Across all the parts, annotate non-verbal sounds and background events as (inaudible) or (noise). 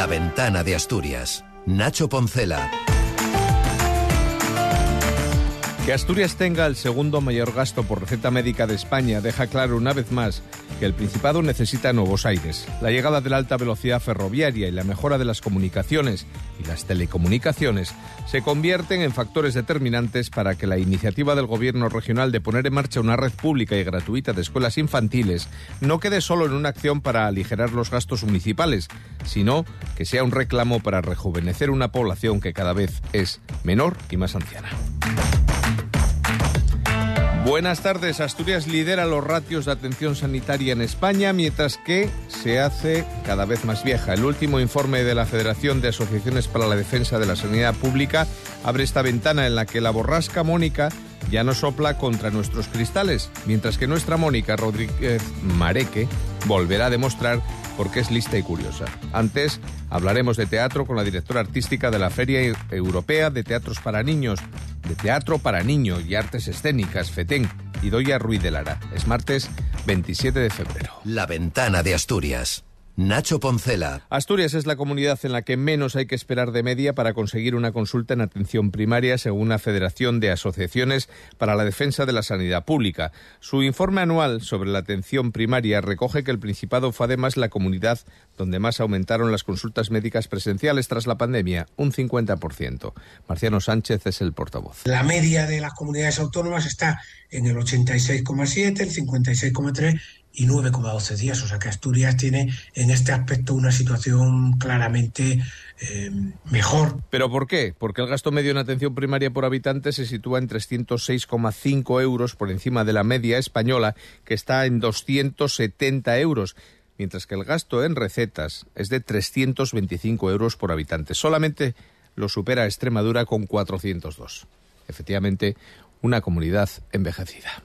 La ventana de Asturias. Nacho Poncela. Que Asturias tenga el segundo mayor gasto por receta médica de España deja claro una vez más que el Principado necesita nuevos aires. La llegada de la alta velocidad ferroviaria y la mejora de las comunicaciones y las telecomunicaciones se convierten en factores determinantes para que la iniciativa del Gobierno regional de poner en marcha una red pública y gratuita de escuelas infantiles no quede solo en una acción para aligerar los gastos municipales, sino que sea un reclamo para rejuvenecer una población que cada vez es menor y más anciana. Buenas tardes. Asturias lidera los ratios de atención sanitaria en España, mientras que se hace cada vez más vieja. El último informe de la Federación de Asociaciones para la Defensa de la Sanidad Pública abre esta ventana en la que la borrasca Mónica ya no sopla contra nuestros cristales, mientras que nuestra Mónica Rodríguez Mareque volverá a demostrar por qué es lista y curiosa. Antes hablaremos de teatro con la directora artística de la Feria Europea de Teatros para Niños, de Teatro para Niños y Artes Escénicas, FETEN, y Doya Ruiz de Lara. Es martes 27 de febrero. La ventana de Asturias. Nacho Poncela. Asturias es la comunidad en la que menos hay que esperar de media para conseguir una consulta en atención primaria según la Federación de Asociaciones para la Defensa de la Sanidad Pública. Su informe anual sobre la atención primaria recoge que el Principado fue además la comunidad donde más aumentaron las consultas médicas presenciales tras la pandemia, un 50%. Marciano Sánchez es el portavoz. La media de las comunidades autónomas está en el 86,7, el 56,3 y 9,12 días. O sea que Asturias tiene en este aspecto una situación claramente eh, mejor. ¿Pero por qué? Porque el gasto medio en atención primaria por habitante se sitúa en 306,5 euros por encima de la media española, que está en 270 euros mientras que el gasto en recetas es de 325 euros por habitante. Solamente lo supera Extremadura con 402. Efectivamente, una comunidad envejecida.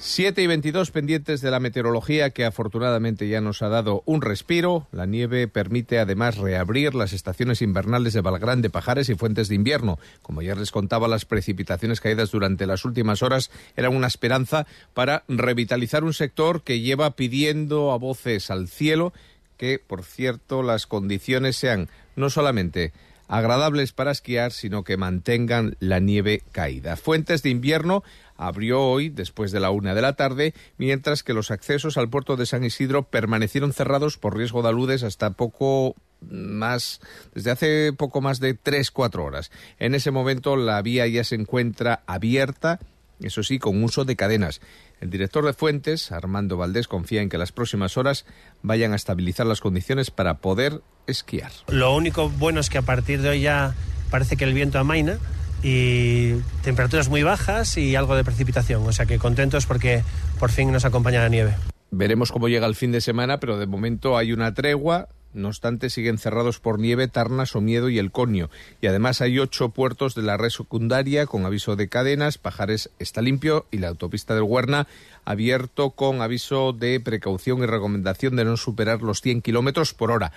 7 y 22 pendientes de la meteorología que afortunadamente ya nos ha dado un respiro. La nieve permite además reabrir las estaciones invernales de Valgrande, Pajares y Fuentes de Invierno. Como ya les contaba, las precipitaciones caídas durante las últimas horas eran una esperanza para revitalizar un sector que lleva pidiendo a voces al cielo que, por cierto, las condiciones sean no solamente agradables para esquiar, sino que mantengan la nieve caída. Fuentes de invierno abrió hoy después de la una de la tarde, mientras que los accesos al puerto de San Isidro permanecieron cerrados por riesgo de aludes hasta poco más desde hace poco más de tres cuatro horas. En ese momento la vía ya se encuentra abierta, eso sí, con uso de cadenas. El director de Fuentes, Armando Valdés, confía en que las próximas horas vayan a estabilizar las condiciones para poder esquiar. Lo único bueno es que a partir de hoy ya parece que el viento amaina y temperaturas muy bajas y algo de precipitación. O sea que contentos porque por fin nos acompaña la nieve. Veremos cómo llega el fin de semana, pero de momento hay una tregua. No obstante, siguen cerrados por nieve Tarnas, Miedo y El Conio. Y además hay ocho puertos de la red secundaria con aviso de cadenas. Pajares está limpio y la autopista del Huerna abierto con aviso de precaución y recomendación de no superar los 100 kilómetros por hora.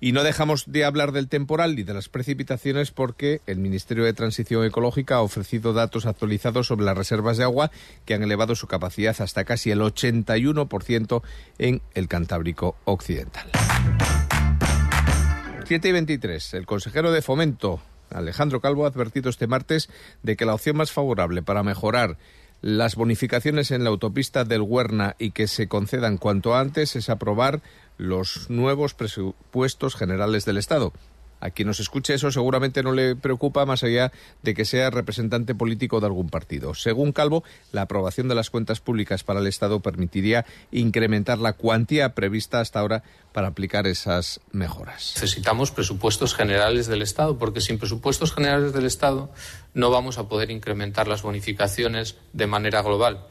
Y no dejamos de hablar del temporal y de las precipitaciones porque el Ministerio de Transición Ecológica ha ofrecido datos actualizados sobre las reservas de agua que han elevado su capacidad hasta casi el 81% en el Cantábrico Occidental. 7 y 23. El consejero de Fomento, Alejandro Calvo, ha advertido este martes de que la opción más favorable para mejorar las bonificaciones en la autopista del Huerna y que se concedan cuanto antes es aprobar los nuevos presupuestos generales del Estado. A quien nos escuche eso seguramente no le preocupa más allá de que sea representante político de algún partido. Según Calvo, la aprobación de las cuentas públicas para el Estado permitiría incrementar la cuantía prevista hasta ahora para aplicar esas mejoras. Necesitamos presupuestos generales del Estado porque sin presupuestos generales del Estado no vamos a poder incrementar las bonificaciones de manera global.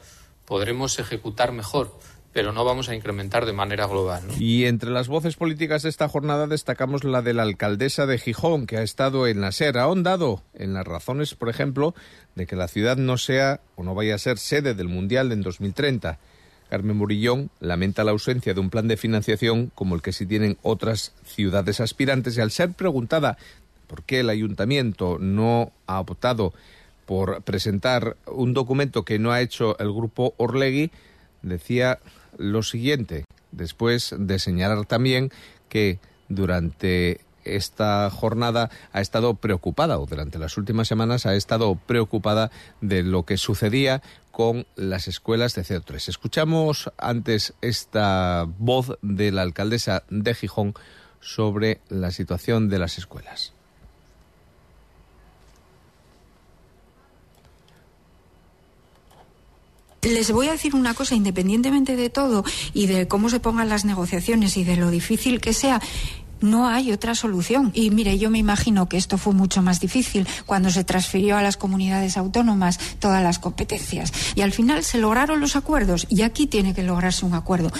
Podremos ejecutar mejor pero no vamos a incrementar de manera global. Y entre las voces políticas de esta jornada destacamos la de la alcaldesa de Gijón, que ha estado en la SER, ha ahondado en las razones, por ejemplo, de que la ciudad no sea o no vaya a ser sede del Mundial en 2030. Carmen Murillón lamenta la ausencia de un plan de financiación como el que sí tienen otras ciudades aspirantes y al ser preguntada por qué el ayuntamiento no ha optado por presentar un documento que no ha hecho el grupo Orlegui, decía lo siguiente. después de señalar también que durante esta jornada ha estado preocupada, o durante las últimas semanas ha estado preocupada de lo que sucedía con las escuelas de CO3. Escuchamos antes esta voz de la alcaldesa de Gijón sobre la situación de las escuelas. Les voy a decir una cosa, independientemente de todo y de cómo se pongan las negociaciones y de lo difícil que sea, no hay otra solución. Y mire, yo me imagino que esto fue mucho más difícil cuando se transfirió a las comunidades autónomas todas las competencias. Y al final se lograron los acuerdos y aquí tiene que lograrse un acuerdo.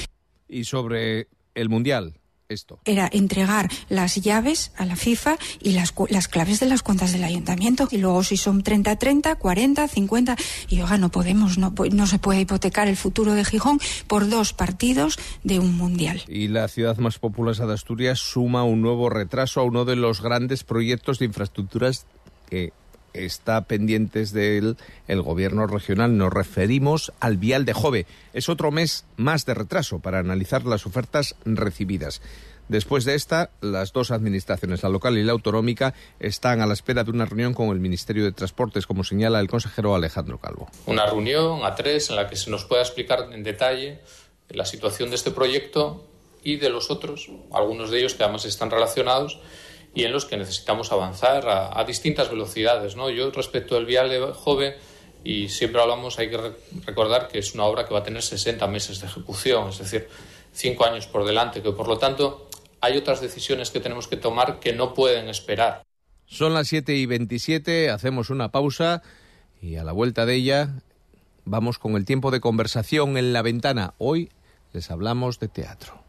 Y sobre el Mundial, esto. Era entregar las llaves a la FIFA y las, las claves de las cuentas del ayuntamiento. Y luego si son 30-30, 40, 50. Y oiga, no podemos, no, no se puede hipotecar el futuro de Gijón por dos partidos de un mundial. Y la ciudad más populosa de Asturias suma un nuevo retraso a uno de los grandes proyectos de infraestructuras que está pendientes de él el gobierno regional. Nos referimos al vial de Jove. Es otro mes más de retraso para analizar las ofertas recibidas. Después de esta, las dos administraciones, la local y la autonómica, están a la espera de una reunión con el Ministerio de Transportes, como señala el consejero Alejandro Calvo. Una reunión a tres en la que se nos pueda explicar en detalle la situación de este proyecto y de los otros, algunos de ellos que además están relacionados y en los que necesitamos avanzar a, a distintas velocidades. ¿no? Yo respecto al vial de Jove, y siempre hablamos, hay que recordar que es una obra que va a tener 60 meses de ejecución, es decir, cinco años por delante, que por lo tanto hay otras decisiones que tenemos que tomar que no pueden esperar. Son las 7 y 27, hacemos una pausa y a la vuelta de ella vamos con el tiempo de conversación en la ventana. Hoy les hablamos de teatro.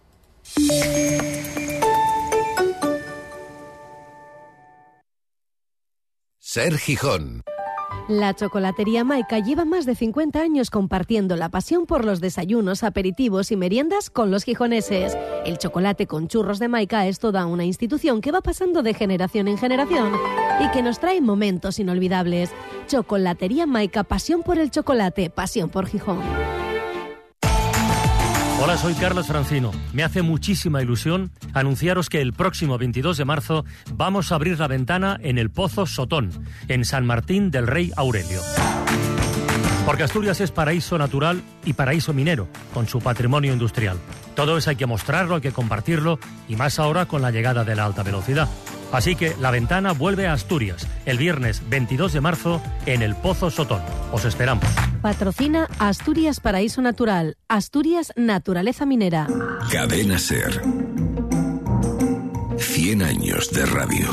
Ser Gijón. La chocolatería Maika lleva más de 50 años compartiendo la pasión por los desayunos, aperitivos y meriendas con los gijoneses. El chocolate con churros de Maika es toda una institución que va pasando de generación en generación y que nos trae momentos inolvidables. Chocolatería Maika, pasión por el chocolate, pasión por Gijón. Hola, soy Carlos Francino. Me hace muchísima ilusión anunciaros que el próximo 22 de marzo vamos a abrir la ventana en el Pozo Sotón, en San Martín del Rey Aurelio. Porque Asturias es paraíso natural y paraíso minero, con su patrimonio industrial. Todo eso hay que mostrarlo, hay que compartirlo, y más ahora con la llegada de la alta velocidad. Así que la ventana vuelve a Asturias el viernes 22 de marzo en el Pozo Sotón. Os esperamos. Patrocina Asturias Paraíso Natural, Asturias Naturaleza Minera. Cadena Ser. 100 años de radio.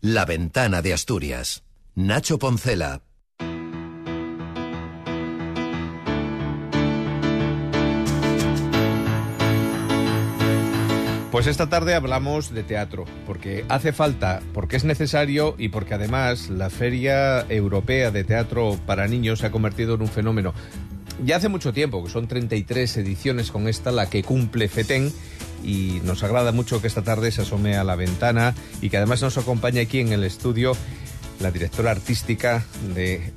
La ventana de Asturias. Nacho Poncela. Pues esta tarde hablamos de teatro, porque hace falta, porque es necesario y porque además la Feria Europea de Teatro para Niños se ha convertido en un fenómeno. Ya hace mucho tiempo, que son 33 ediciones con esta la que cumple FETEN y nos agrada mucho que esta tarde se asome a la ventana y que además nos acompañe aquí en el estudio la directora artística de,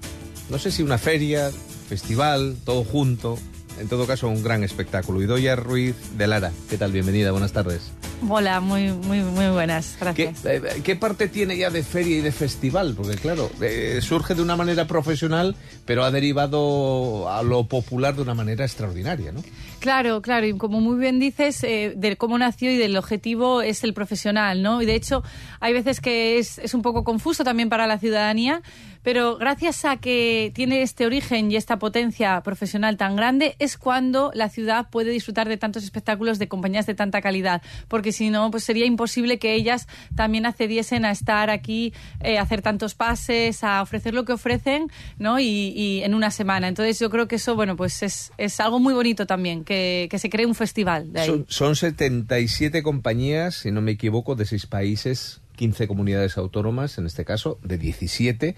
no sé si una feria, festival, todo junto, en todo caso, un gran espectáculo. Idoya Ruiz de Lara, ¿qué tal? Bienvenida, buenas tardes. Hola, muy, muy, muy buenas, ¿Qué, gracias. eh, qué parte tiene ya de feria y de festival? Porque claro, eh, surge de una manera profesional, pero ha derivado a lo popular de una manera extraordinaria, ¿no? Claro, claro, y como muy bien dices, eh, de cómo nació y del objetivo es el profesional, ¿no? Y de hecho, hay veces que es, es un poco confuso también para la ciudadanía, pero gracias a que tiene este origen y esta potencia profesional tan grande, es cuando la ciudad puede disfrutar de tantos espectáculos de compañías de tanta calidad, porque si no, pues sería imposible que ellas también accediesen a estar aquí, eh, a hacer tantos pases, a ofrecer lo que ofrecen, ¿no? Y, y en una semana. Entonces yo creo que eso, bueno, pues es, es algo muy bonito también, que, que se cree un festival de ahí. Son, son 77 compañías, si no me equivoco, de seis países, 15 comunidades autónomas, en este caso, de 17,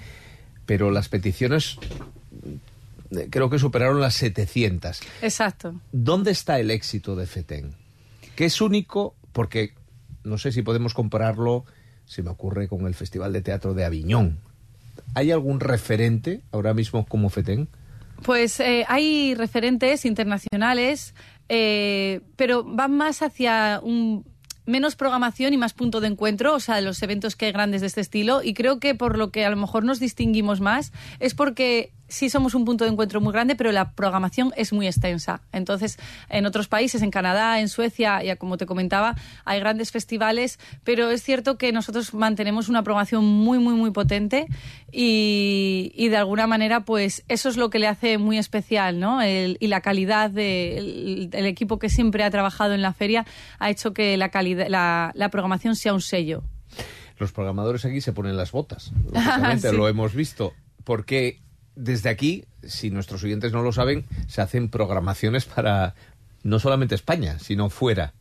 pero las peticiones eh, creo que superaron las 700. Exacto. ¿Dónde está el éxito de FETEN? Que es único porque no sé si podemos compararlo, se me ocurre, con el Festival de Teatro de Aviñón. ¿Hay algún referente ahora mismo como FETEN? Pues eh, hay referentes internacionales, eh, pero van más hacia un menos programación y más punto de encuentro, o sea, los eventos que hay grandes de este estilo. Y creo que por lo que a lo mejor nos distinguimos más es porque sí somos un punto de encuentro muy grande, pero la programación es muy extensa. Entonces, en otros países, en Canadá, en Suecia, ya como te comentaba, hay grandes festivales, pero es cierto que nosotros mantenemos una programación muy, muy, muy potente y, y de alguna manera, pues eso es lo que le hace muy especial, ¿no? El, y la calidad del de, equipo que siempre ha trabajado en la feria ha hecho que la, calidad, la, la programación sea un sello. Los programadores aquí se ponen las botas, (laughs) sí. lo hemos visto. Porque desde aquí, si nuestros oyentes no lo saben, se hacen programaciones para no solamente España, sino fuera.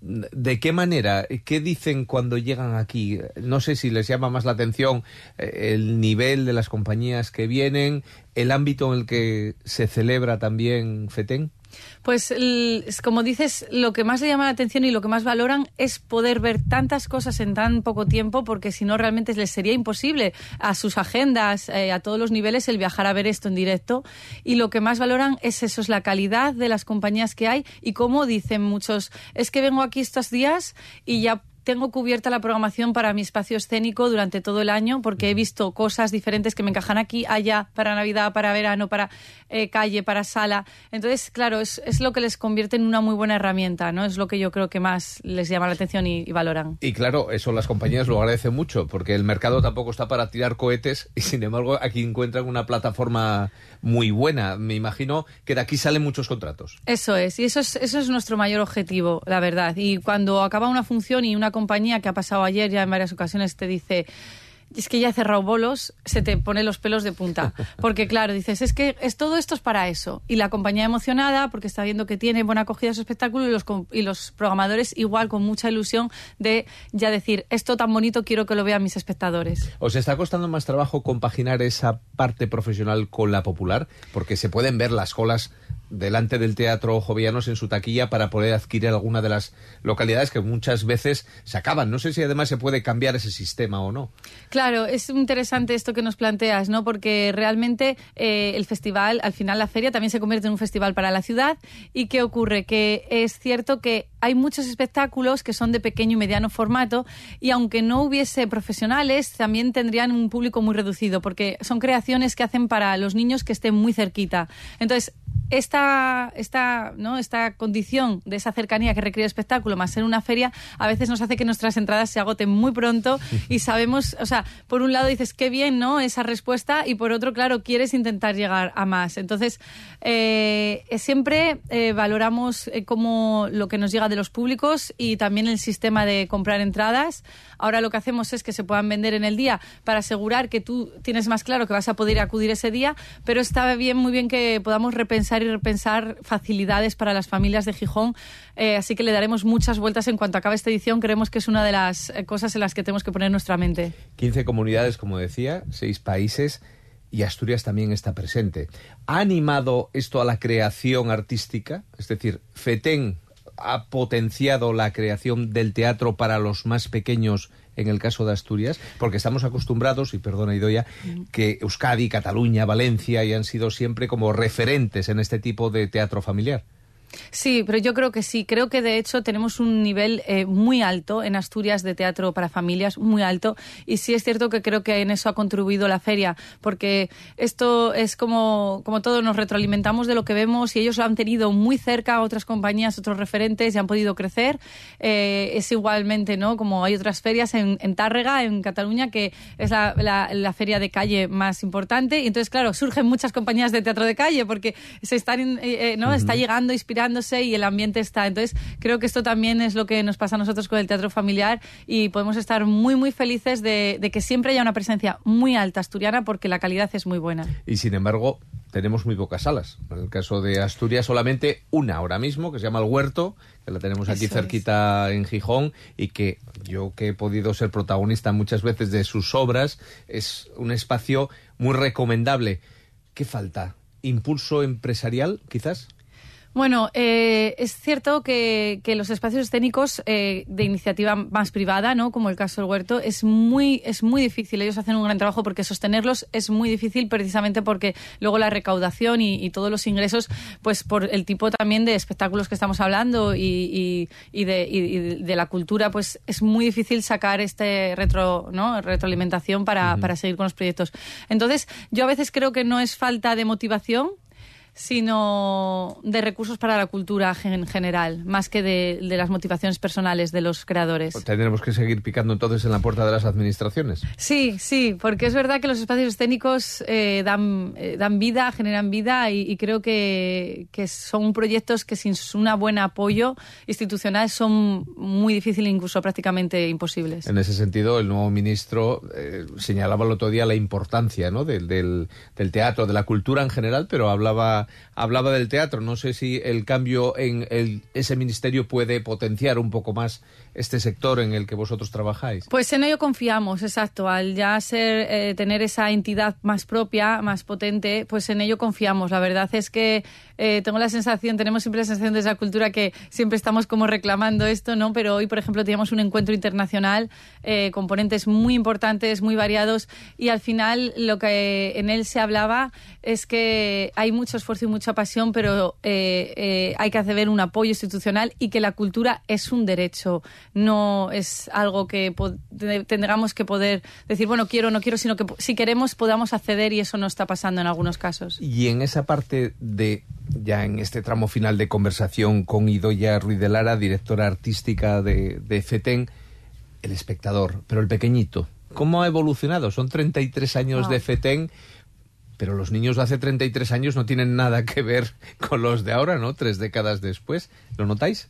¿De qué manera? ¿Qué dicen cuando llegan aquí? No sé si les llama más la atención eh, el nivel de las compañías que vienen, el ámbito en el que se celebra también FETEN. Pues como dices, lo que más le llama la atención y lo que más valoran es poder ver tantas cosas en tan poco tiempo, porque si no realmente les sería imposible a sus agendas, eh, a todos los niveles, el viajar a ver esto en directo. Y lo que más valoran es eso, es la calidad de las compañías que hay y como dicen muchos, es que vengo aquí estos días y ya tengo cubierta la programación para mi espacio escénico durante todo el año porque he visto cosas diferentes que me encajan aquí, allá, para Navidad, para verano, para eh, calle, para sala. Entonces, claro, es, es, lo que les convierte en una muy buena herramienta, ¿no? Es lo que yo creo que más les llama la atención y, y, valoran. Y claro, eso las compañías lo agradecen mucho porque el mercado tampoco está para tirar cohetes y sin embargo aquí encuentran una plataforma muy buena. Me imagino que de aquí salen muchos contratos. Eso es, y eso es, eso es nuestro mayor objetivo, la verdad. Y cuando acaba una función y una compañía que ha pasado ayer ya en varias ocasiones te dice es que ya he cerrado bolos, se te pone los pelos de punta. (laughs) Porque claro, dices, es que es, todo esto es para eso. Y la compañía emocionada, porque está viendo que tiene buena acogida su espectáculo, y los, y los programadores igual con mucha ilusión de ya decir, esto tan bonito quiero que lo vean mis espectadores. ¿Os está costando más trabajo compaginar esa parte profesional con la popular? Porque se pueden ver las colas delante del Teatro Jovianos en su taquilla para poder adquirir alguna de las localidades que muchas veces se acaban. No sé si además se puede cambiar ese sistema o no. Claro, es interesante esto que nos planteas, ¿no? Porque realmente eh, el festival, al final la feria también se convierte en un festival para la ciudad. ¿Y qué ocurre? Que es cierto que hay muchos espectáculos que son de pequeño y mediano formato y aunque no hubiese profesionales, también tendrían un público muy reducido porque son creaciones que hacen para los niños que estén muy cerquita. Entonces, esta, esta, ¿no? esta condición de esa cercanía que requiere el espectáculo más ser una feria a veces nos hace que nuestras entradas se agoten muy pronto y (laughs) sabemos, o sea, por un lado dices qué bien, ¿no? Esa respuesta y por otro, claro, quieres intentar llegar a más. Entonces, eh, siempre eh, valoramos eh, como lo que nos llega de los públicos y también el sistema de comprar entradas. Ahora lo que hacemos es que se puedan vender en el día para asegurar que tú tienes más claro que vas a poder acudir ese día, pero está bien, muy bien que podamos repensar y repensar facilidades para las familias de Gijón. Eh, así que le daremos muchas vueltas en cuanto acabe esta edición. Creemos que es una de las cosas en las que tenemos que poner nuestra mente. 15 comunidades, como decía, 6 países y Asturias también está presente. ¿Ha animado esto a la creación artística? Es decir, FETEN ha potenciado la creación del teatro para los más pequeños en el caso de Asturias, porque estamos acostumbrados, y perdona Idoya, que Euskadi, Cataluña, Valencia han sido siempre como referentes en este tipo de teatro familiar. Sí, pero yo creo que sí. Creo que de hecho tenemos un nivel eh, muy alto en Asturias de teatro para familias, muy alto. Y sí es cierto que creo que en eso ha contribuido la feria, porque esto es como, como todo, nos retroalimentamos de lo que vemos y ellos lo han tenido muy cerca a otras compañías, otros referentes y han podido crecer. Eh, es igualmente, ¿no? Como hay otras ferias en, en Tárrega, en Cataluña, que es la, la, la, feria de calle más importante. Y entonces, claro, surgen muchas compañías de teatro de calle porque se están, eh, ¿no? Uh -huh. Está llegando, inspirando y el ambiente está. Entonces, creo que esto también es lo que nos pasa a nosotros con el teatro familiar y podemos estar muy, muy felices de, de que siempre haya una presencia muy alta asturiana porque la calidad es muy buena. Y sin embargo, tenemos muy pocas salas. En el caso de Asturias, solamente una ahora mismo, que se llama El Huerto, que la tenemos aquí Eso cerquita es. en Gijón y que yo que he podido ser protagonista muchas veces de sus obras, es un espacio muy recomendable. ¿Qué falta? ¿Impulso empresarial, quizás? Bueno, eh, es cierto que, que, los espacios escénicos eh, de iniciativa más privada, ¿no? como el caso del huerto, es muy, es muy difícil. Ellos hacen un gran trabajo porque sostenerlos es muy difícil precisamente porque luego la recaudación y, y todos los ingresos, pues por el tipo también de espectáculos que estamos hablando y, y de, de, la cultura, pues es muy difícil sacar este retro, ¿no? retroalimentación para, uh -huh. para seguir con los proyectos. Entonces, yo a veces creo que no es falta de motivación, sino de recursos para la cultura en general, más que de, de, las motivaciones personales de los creadores. Pues tendremos que seguir picando entonces en la puerta de las administraciones. Sí, sí, porque es verdad que los espacios escénicos eh, dan, eh, dan vida, generan vida y, y creo que, que, son proyectos que sin un buen apoyo institucional son muy difíciles, incluso prácticamente imposibles. En ese sentido, el nuevo ministro eh, señalaba el otro día la importancia ¿no? del, del, del teatro, de la cultura en general, pero hablaba hablaba del teatro. No sé si el cambio en el, ese ministerio puede potenciar un poco más este sector en el que vosotros trabajáis. Pues en ello confiamos, exacto. Al ya ser eh, tener esa entidad más propia, más potente, pues en ello confiamos. La verdad es que eh, tengo la sensación, tenemos siempre la sensación de esa cultura que siempre estamos como reclamando esto, ¿no? Pero hoy, por ejemplo, teníamos un encuentro internacional, eh, componentes muy importantes, muy variados, y al final lo que en él se hablaba es que hay mucho esfuerzo y mucha pasión, pero eh, hay que hacer un apoyo institucional y que la cultura es un derecho, no es algo que tendremos que poder decir, bueno, quiero o no quiero, sino que si queremos podamos acceder y eso no está pasando en algunos casos. Y en esa parte de ya en este tramo final de conversación con Idoya Ruiz de Lara, directora artística de, de FETEN, el espectador, pero el pequeñito. ¿Cómo ha evolucionado? Son 33 años de FETEN, pero los niños de hace 33 años no tienen nada que ver con los de ahora, ¿no? Tres décadas después. ¿Lo notáis?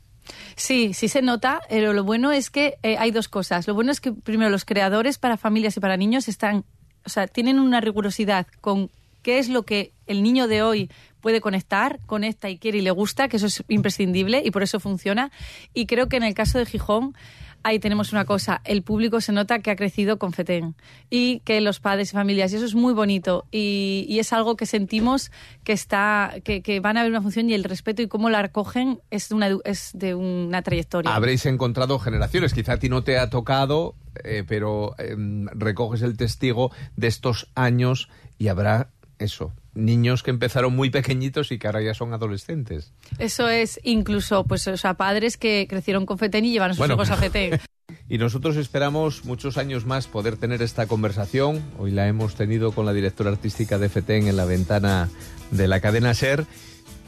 Sí, sí se nota, pero lo bueno es que eh, hay dos cosas. Lo bueno es que, primero, los creadores para familias y para niños están, o sea, tienen una rigurosidad con qué es lo que el niño de hoy puede conectar, conecta y quiere y le gusta, que eso es imprescindible y por eso funciona. Y creo que en el caso de Gijón, ahí tenemos una cosa, el público se nota que ha crecido con FETEN y que los padres y familias, y eso es muy bonito y, es algo que sentimos que está, que, van a ver una función y el respeto y cómo la recogen es de una, es de una trayectoria. Habréis encontrado generaciones, quizá a ti no te ha tocado, eh, pero eh, recoges el testigo de estos años y habrá eso, niños que empezaron muy pequeñitos y que ahora ya son adolescentes. Eso es, incluso, pues, o sea, padres que crecieron con FETEN y llevan a sus bueno, hijos a FETEN. (laughs) Y nosotros esperamos muchos años más poder tener esta conversación. Hoy la hemos tenido con la directora artística de FETEN en la ventana de la cadena SER.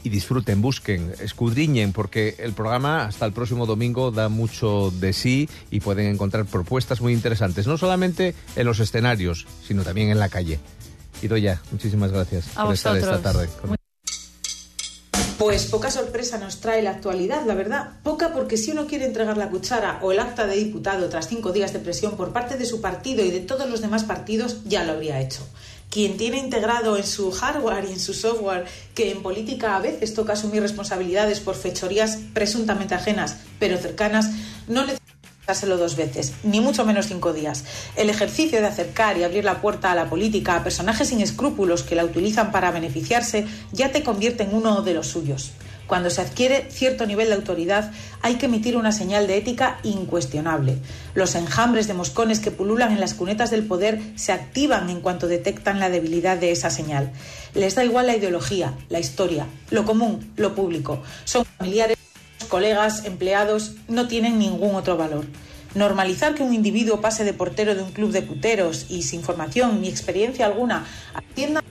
Y disfruten, busquen, escudriñen, porque el programa hasta el próximo domingo da mucho de sí y pueden encontrar propuestas muy interesantes, no solamente en los escenarios, sino también en la calle. Idoya, muchísimas gracias a por vosotros. estar esta tarde. Con... Pues poca sorpresa nos trae la actualidad, la verdad. Poca porque si uno quiere entregar la cuchara o el acta de diputado tras cinco días de presión por parte de su partido y de todos los demás partidos, ya lo habría hecho. Quien tiene integrado en su hardware y en su software que en política a veces toca asumir responsabilidades por fechorías presuntamente ajenas, pero cercanas, no necesita dárselo dos veces, ni mucho menos cinco días. El ejercicio de acercar y abrir la puerta a la política a personajes sin escrúpulos que la utilizan para beneficiarse ya te convierte en uno de los suyos. Cuando se adquiere cierto nivel de autoridad hay que emitir una señal de ética incuestionable. Los enjambres de moscones que pululan en las cunetas del poder se activan en cuanto detectan la debilidad de esa señal. Les da igual la ideología, la historia, lo común, lo público. Son familiares colegas, empleados, no tienen ningún otro valor. Normalizar que un individuo pase de portero de un club de puteros y sin formación ni experiencia alguna atienda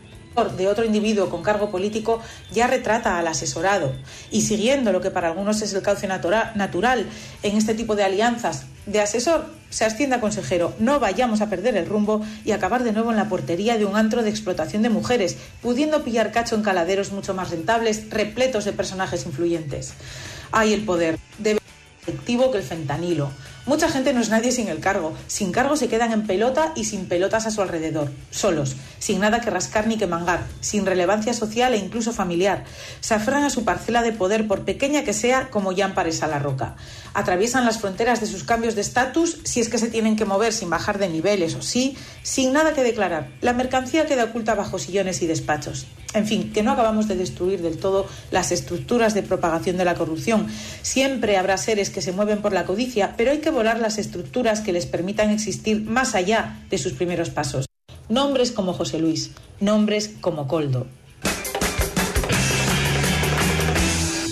de otro individuo con cargo político ya retrata al asesorado y siguiendo lo que para algunos es el cauce natural en este tipo de alianzas de asesor se asciende a consejero no vayamos a perder el rumbo y acabar de nuevo en la portería de un antro de explotación de mujeres pudiendo pillar cacho en caladeros mucho más rentables repletos de personajes influyentes hay el poder más efectivo que el fentanilo Mucha gente no es nadie sin el cargo. Sin cargo se quedan en pelota y sin pelotas a su alrededor, solos, sin nada que rascar ni que mangar, sin relevancia social e incluso familiar. Se aferran a su parcela de poder, por pequeña que sea, como Jan Paresa la Roca. Atraviesan las fronteras de sus cambios de estatus si es que se tienen que mover sin bajar de niveles o sí, sin nada que declarar. La mercancía queda oculta bajo sillones y despachos. En fin, que no acabamos de destruir del todo las estructuras de propagación de la corrupción. Siempre habrá seres que se mueven por la codicia, pero hay que las estructuras que les permitan existir más allá de sus primeros pasos. Nombres como José Luis, nombres como Coldo,